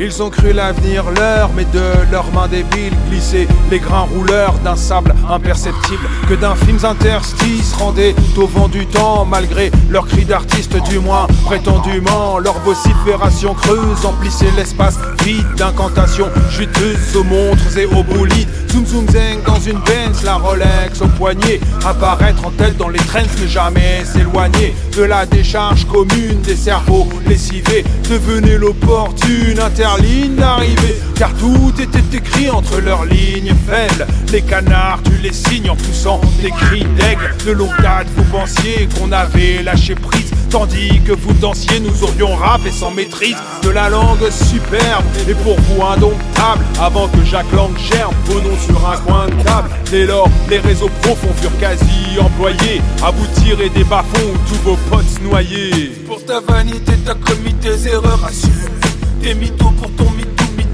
Ils ont cru l'avenir leur, mais de leurs mains débiles glissaient les grains rouleurs d'un sable imperceptible que d'infimes interstices rendaient au vent du temps, malgré leurs cris d'artistes, du moins prétendument. Leur vocifération creuse emplissait l'espace vide d'incantations juteuses aux montres et aux boulides. Zoom zoom zeng dans une Benz, la Rolex au poignet. Apparaître en tête dans les trends, mais jamais s'éloigner de la décharge commune des cerveaux lessivés. Devenait l'opportune interligne d'arrivée, car tout était écrit entre leurs lignes faibles. Les canards, tu les signes en poussant des cris d'aigle. De longue date, vous pensiez qu'on avait lâché prise. Tandis que vous dansiez, nous aurions rappé sans maîtrise de la langue superbe et pour vous indomptable. Avant que Jacques Lang germe vos noms sur un coin de table. Dès lors, les réseaux profonds furent quasi employés à vous tirer des bas-fonds tous vos potes noyés. Pour ta vanité, t'as commis des erreurs, assume Des mythos pour ton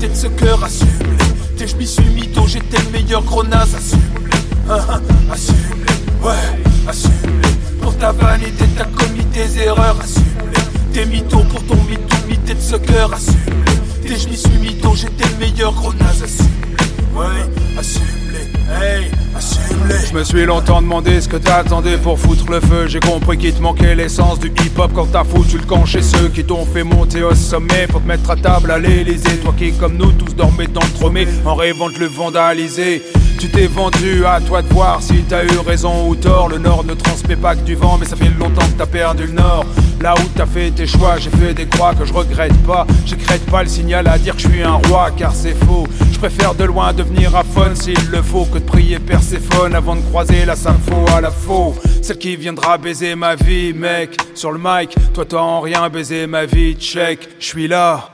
mytho, mythé de ce cœur, assume-les. T'es je suis mytho, j'étais le meilleur gros naze, assume-les. Hein, hein, assume-les, ouais, assume-les. Pour ta vanité, t'as commis des erreurs, assume-les. Des mythos pour ton mytho, mythé de ce cœur, assume-les. T'es je suis mytho, j'étais le meilleur gros naze, assume-les. Je me suis longtemps demandé ce que t'attendais pour foutre le feu. J'ai compris qu'il te manquait l'essence du hip-hop quand t'as foutu le camp chez ceux qui t'ont fait monter au sommet pour te mettre à table à l'Elysée. Toi qui, comme nous, tous dormez dans le tromé en rêvant de le vandaliser. Tu t'es vendu, à toi de voir si t'as eu raison ou tort. Le nord ne transmet pas que du vent, mais ça fait longtemps que t'as perdu le nord. Là où t'as fait tes choix, j'ai fait des croix que je regrette pas. J'écrète pas le signal à dire que je suis un roi, car c'est faux. Je préfère de loin devenir aphone s'il le faut que de prier Perséphone avant de croiser la sympho à la faux. Celle qui viendra baiser ma vie, mec. Sur le mic, toi t'as en rien baisé ma vie, check. Je suis là.